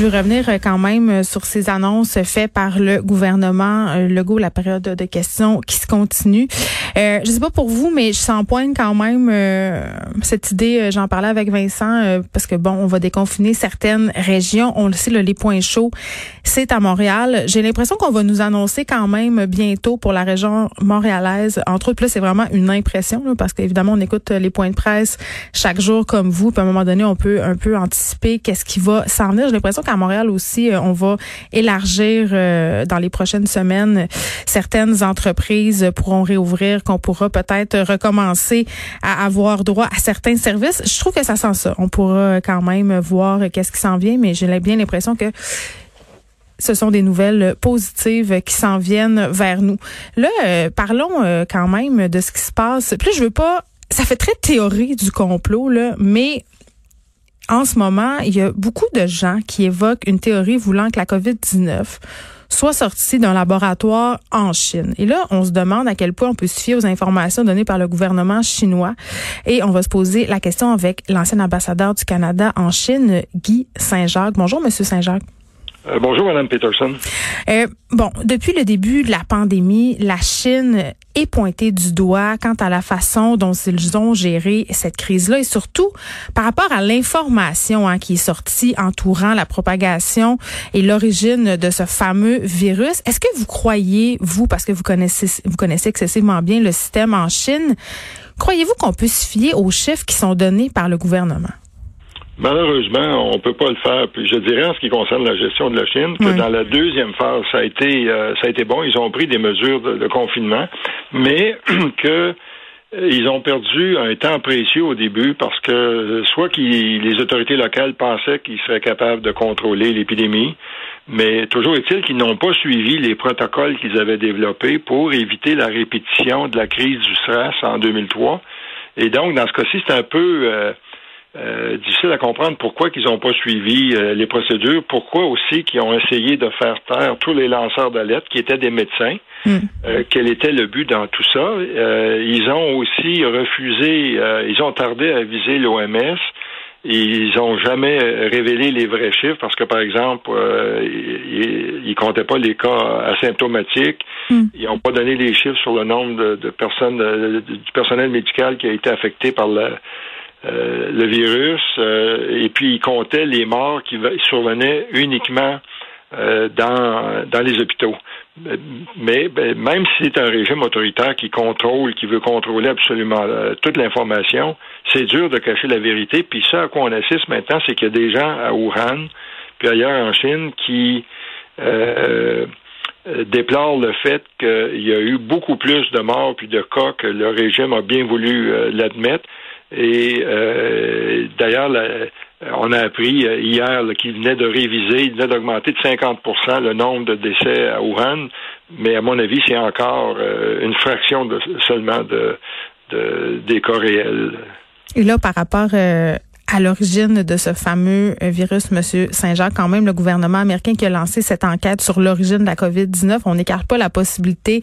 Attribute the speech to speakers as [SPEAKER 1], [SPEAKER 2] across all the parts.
[SPEAKER 1] Je veux revenir euh, quand même euh, sur ces annonces faites par le gouvernement euh, Legault, la période de questions qui se continue. Euh, je sais pas pour vous, mais je sens pointe quand même cette idée. J'en parlais avec Vincent parce que bon, on va déconfiner certaines régions. On le sait, les points chauds, c'est à Montréal. J'ai l'impression qu'on va nous annoncer quand même bientôt pour la région montréalaise. Entre autres, là, c'est vraiment une impression parce qu'évidemment, on écoute les points de presse chaque jour comme vous. Puis à un moment donné, on peut un peu anticiper qu'est-ce qui va s'en venir. J'ai l'impression qu'à Montréal aussi, euh, on va élargir euh, dans les prochaines semaines. Certaines entreprises pourront réouvrir, qu'on pourra peut-être recommencer à avoir droit à certains services. Je trouve que ça sent ça. On pourra quand même voir qu'est-ce qui s'en vient, mais j'ai bien l'impression que ce sont des nouvelles positives qui s'en viennent vers nous. Là, euh, parlons quand même de ce qui se passe. Puis je veux pas ça fait très théorie du complot là, mais en ce moment, il y a beaucoup de gens qui évoquent une théorie voulant que la COVID-19 soit sortie d'un laboratoire en Chine. Et là, on se demande à quel point on peut se fier aux informations données par le gouvernement chinois. Et on va se poser la question avec l'ancien ambassadeur du Canada en Chine, Guy Saint-Jacques. Bonjour, Monsieur Saint-Jacques.
[SPEAKER 2] Euh, bonjour, Madame Peterson.
[SPEAKER 1] Euh, bon, depuis le début de la pandémie, la Chine est pointée du doigt quant à la façon dont ils ont géré cette crise-là et surtout par rapport à l'information hein, qui est sortie entourant la propagation et l'origine de ce fameux virus. Est-ce que vous croyez, vous, parce que vous connaissez, vous connaissez excessivement bien le système en Chine, croyez-vous qu'on peut se fier aux chiffres qui sont donnés par le gouvernement?
[SPEAKER 2] Malheureusement, on peut pas le faire. Puis je dirais en ce qui concerne la gestion de la Chine que dans la deuxième phase, ça a été euh, ça a été bon. Ils ont pris des mesures de, confinement, mais que euh, ils ont perdu un temps précieux au début parce que euh, soit qu'ils les autorités locales pensaient qu'ils seraient capables de contrôler l'épidémie, mais toujours est-il qu'ils n'ont pas suivi les protocoles qu'ils avaient développés pour éviter la répétition de la crise du SRAS en 2003. Et donc, dans ce cas-ci, c'est un peu euh, difficile à comprendre pourquoi qu'ils n'ont pas suivi euh, les procédures, pourquoi aussi qu'ils ont essayé de faire taire tous les lanceurs d'alerte qui étaient des médecins. Hmm. Euh, quel était le but dans tout ça Ils ont aussi refusé, ils ont tardé à viser l'OMS. Ils n'ont jamais révélé les vrais chiffres parce que, par exemple, ils, ne comptaient pas les cas asymptomatiques. Hmm. Ils n'ont pas donné les chiffres sur le nombre de, de personnes, du personnel médical qui a été affecté par la, euh, le virus, euh, et puis il comptait les morts qui survenaient uniquement euh, dans, dans les hôpitaux. Mais ben, même si c'est un régime autoritaire qui contrôle, qui veut contrôler absolument toute l'information, c'est dur de cacher la vérité. Puis ça à quoi on assiste maintenant, c'est qu'il y a des gens à Wuhan, puis ailleurs en Chine, qui déplorent le fait qu'il y a eu beaucoup plus de morts puis de cas que le régime a bien voulu l'admettre. Et euh, d'ailleurs, on a appris euh, hier qu'il venait de réviser, il venait d'augmenter de 50% le nombre de décès à Wuhan, mais à mon avis, c'est encore euh, une fraction seulement de, des cas réels.
[SPEAKER 1] Et là, par rapport à l'origine de ce fameux euh, virus, Monsieur Saint-Jacques, quand même le gouvernement américain qui a lancé cette enquête sur l'origine de la COVID-19. On n'écarte pas la possibilité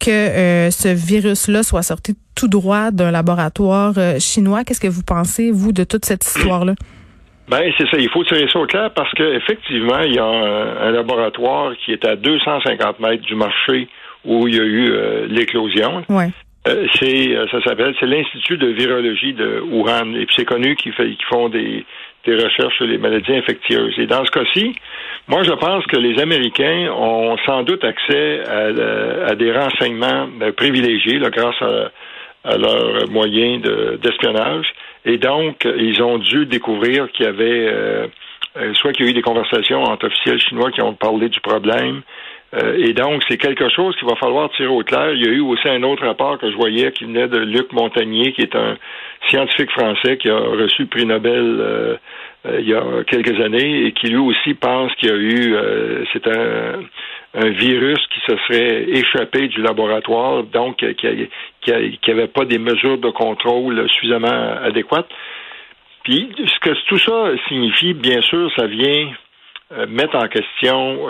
[SPEAKER 1] que euh, ce virus-là soit sorti tout droit d'un laboratoire euh, chinois. Qu'est-ce que vous pensez, vous, de toute cette histoire-là?
[SPEAKER 2] Ben c'est ça, il faut tirer ça au clair parce qu'effectivement, il y a un, laboratoire qui est à 250 mètres du marché où il y a eu l'éclosion.
[SPEAKER 1] Ouais.
[SPEAKER 2] Euh, c'est euh, ça s'appelle c'est l'institut de virologie de Wuhan et puis c'est connu qu'ils font des, des recherches sur les maladies infectieuses. Et dans ce cas-ci, moi je pense que les Américains ont sans doute accès à, des renseignements euh, privilégiés là, grâce à, à leurs moyens d'espionnage. et donc, ils ont dû découvrir qu'il y avait soit qu'il y a eu des conversations entre officiels chinois qui ont parlé du problème, et donc, c'est quelque chose qu'il va falloir tirer au clair. Il y a eu aussi un autre rapport que je voyais qui venait de Luc Montagnier, qui est un scientifique français qui a reçu le prix Nobel il y a quelques années et qui lui aussi pense qu'il y a eu, c'est un, un virus qui se serait échappé du laboratoire, donc qui n'avait pas des mesures de contrôle suffisamment adéquates. Puis, ce que tout ça signifie, bien sûr, ça vient euh, mettre en question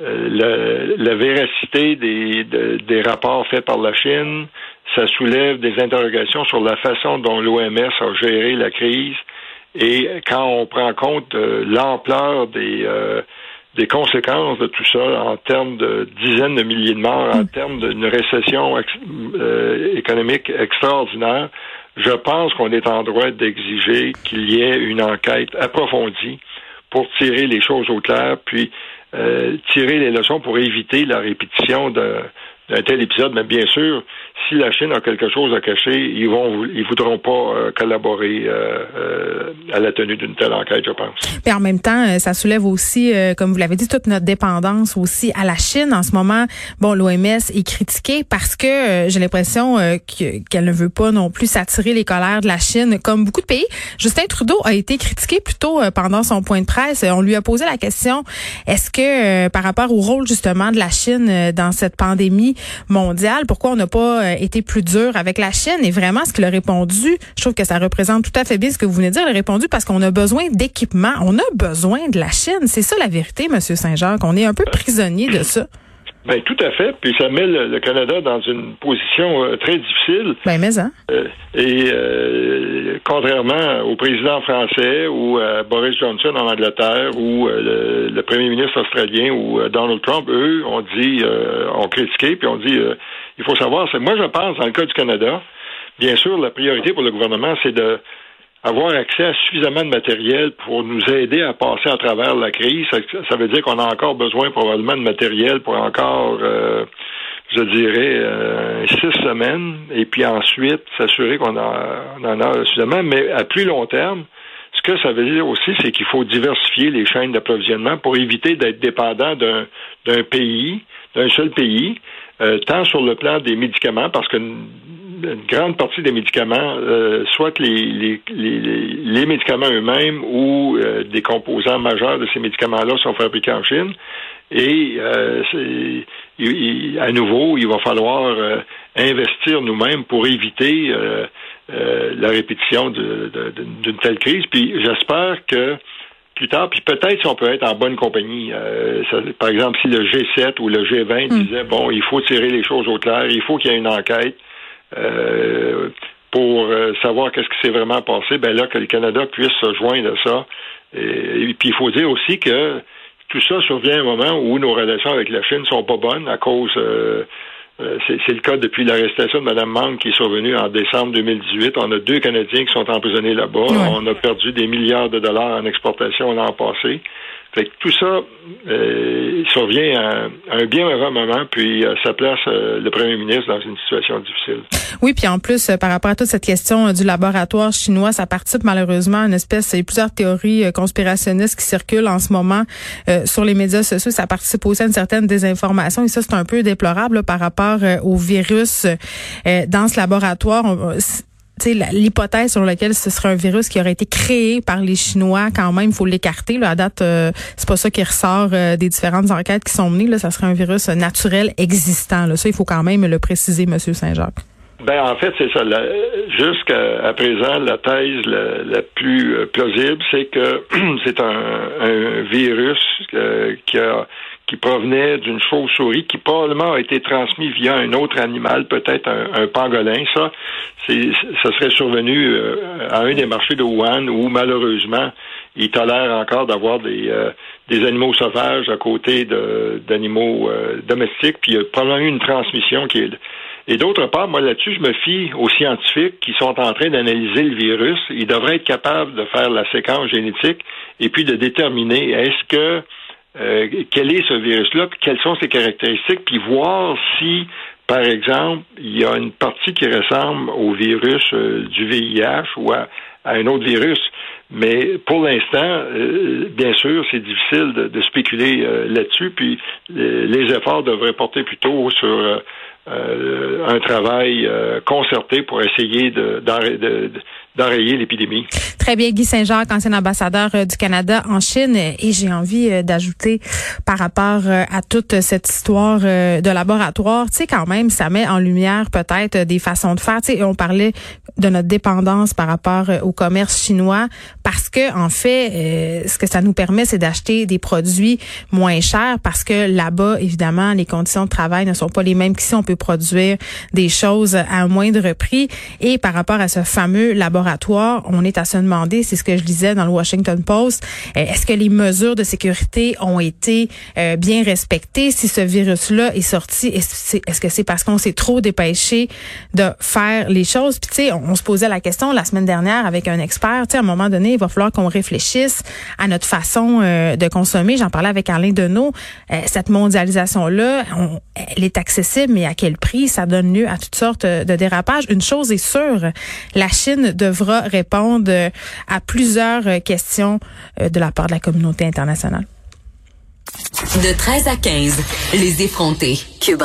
[SPEAKER 2] euh, euh, la, véracité des, des rapports faits par la Chine. Ça soulève des interrogations sur la façon dont l'OMS a géré la crise. Et quand on prend compte de l'ampleur des des conséquences de tout ça en termes de dizaines de milliers de morts, en mm. termes d'une récession euh, économique extraordinaire, je pense qu'on est en droit d'exiger qu'il y ait une enquête approfondie pour tirer les choses au clair, puis euh, tirer les leçons pour éviter la répétition d'un tel épisode. Mais bien sûr, si la Chine a quelque chose à cacher, ils vont, ils voudront pas euh, collaborer euh, euh, à la tenue d'une telle enquête, je pense.
[SPEAKER 1] Mais en même temps, ça soulève aussi, comme vous l'avez dit, toute notre dépendance aussi à la Chine. En ce moment, bon, l'OMS est critiquée parce que j'ai l'impression qu'elle ne veut pas non plus s'attirer les colères de la Chine, comme beaucoup de pays. Justin Trudeau a été critiqué plutôt pendant son point de presse. On lui a posé la question est-ce que par rapport au rôle justement de la Chine dans cette pandémie mondiale, pourquoi on n'a pas été plus dur avec la Chine? Et vraiment, ce qu'il a répondu, je trouve que ça représente tout à fait bien ce que vous venez de dire. Il a répondu parce qu'on a besoin d'équipement. On a besoin de la Chine. C'est ça la vérité, Monsieur Saint-Jacques. On est un peu prisonnier de ça.
[SPEAKER 2] Ben tout à fait. Puis ça met le, Canada dans une position euh, très difficile.
[SPEAKER 1] Ben mais hein.
[SPEAKER 2] Euh, et euh, contrairement au président français ou à Boris Johnson en Angleterre ou le, premier ministre australien ou Donald Trump, eux ont dit, ont critiqué puis ont dit, il faut savoir. Moi je pense dans le cas du Canada, bien sûr la priorité pour le gouvernement c'est de avoir accès à suffisamment de matériel pour nous aider à passer à travers la crise. Ça, veut dire qu'on a encore besoin probablement de matériel pour encore, euh, je dirais, euh, six semaines, et puis ensuite s'assurer qu'on en a suffisamment. Mais à plus long terme, ce que ça veut dire aussi, c'est qu'il faut diversifier les chaînes d'approvisionnement pour éviter d'être dépendant d'un pays, d'un seul pays, euh, tant sur le plan des médicaments, parce que une grande partie des médicaments, euh, soit les, les, médicaments eux-mêmes ou euh, des composants majeurs de ces médicaments-là sont fabriqués en Chine. Et euh, à nouveau, il va falloir investir nous-mêmes pour éviter la répétition d'une telle crise. Puis j'espère que plus tard, puis peut-être si on peut être en bonne compagnie. par exemple, si le G7 ou le G20 hmm. disait bon, il faut tirer les choses au clair, il faut qu'il y ait une enquête. Euh, pour euh, savoir qu'est-ce qui s'est vraiment passé, ben là, que le Canada puisse se joindre à ça. Et, puis, il faut dire aussi que tout ça survient à un moment où nos relations avec la Chine sont pas bonnes à cause... Euh, c'est le cas depuis l'arrestation de Mme Mang qui est survenue en décembre 2018. On a deux Canadiens qui sont emprisonnés là-bas. On a perdu des milliards de dollars en exportation l'an passé. Fait que tout ça euh, survient à, un bien mauvais moment, puis euh, ça place euh, le premier ministre dans une situation difficile.
[SPEAKER 1] Oui, puis en plus, euh, par rapport à toute cette question du laboratoire chinois, ça participe malheureusement à une espèce, il y a plusieurs théories conspirationnistes qui circulent en ce moment sur les médias sociaux. Ça participe aussi à une certaine désinformation, et ça, c'est un peu déplorable par rapport au virus dans ce laboratoire l'hypothèse sur laquelle ce serait un virus qui aurait été créé par les Chinois, quand même, il faut l'écarter. À date, euh, c'est pas ça qui ressort euh, des différentes enquêtes qui sont menées. Là, ça serait un virus naturel existant. Là. Ça, il faut quand même le préciser, Monsieur Saint-Jacques.
[SPEAKER 2] Ben en fait, c'est ça. Jusqu'à présent, la thèse la, plus euh, plausible, c'est que c'est un, virus qui a qui provenait d'une chauve-souris qui probablement a été transmis via un autre animal, peut-être un, pangolin. Ça, ça serait survenu euh, à un des marchés de Wuhan où malheureusement il tolère encore d'avoir des, euh, des animaux sauvages à côté d'animaux euh, domestiques. Puis il y a probablement eu une transmission qui est et d'autre part, moi là-dessus, je me fie aux scientifiques qui sont en train d'analyser le virus. Ils devraient être capables de faire la séquence génétique et puis de déterminer est-ce que euh, quel est ce virus-là, quelles sont ses caractéristiques, puis voir si, par exemple, il y a une partie qui ressemble au virus euh, du VIH ou à, un autre virus. Mais pour l'instant, bien sûr, c'est difficile de, spéculer là-dessus. Puis les efforts devraient porter plutôt sur un travail concerté pour essayer d'enrayer l'épidémie.
[SPEAKER 1] Très bien, Guy Saint-Jacques, ancien ambassadeur du Canada en Chine. Et j'ai envie d'ajouter par rapport à toute cette histoire de laboratoire, tu sais, quand même, ça met en lumière peut-être des façons de faire. Tu sais, on parlait de notre dépendance par rapport au commerce chinois parce que, en fait, ce que ça nous permet, c'est d'acheter des produits moins chers parce que là-bas, évidemment, les conditions de travail ne sont pas les mêmes qu'ici. On peut produire des choses à moindre prix. Et par rapport à ce fameux laboratoire, on est à se demander, c'est ce que je disais dans le Washington Post, est-ce que les mesures de sécurité ont été bien respectées? Si ce virus-là est sorti, est-ce que c'est parce qu'on s'est trop dépêché de faire les choses? Puis, tu sais, on, se posait la question la semaine dernière avec un expert, tu sais, à un moment donné, il va falloir qu'on réfléchisse à notre façon de consommer. J'en parlais avec Alain Deneau. cette mondialisation-là, elle est accessible, mais à quel prix? Ça donne lieu à toutes sortes de dérapages. Une chose est sûre, la Chine devra répondre à plusieurs questions de la part de la communauté internationale.
[SPEAKER 3] De 13 à 15, les effrontés. Cube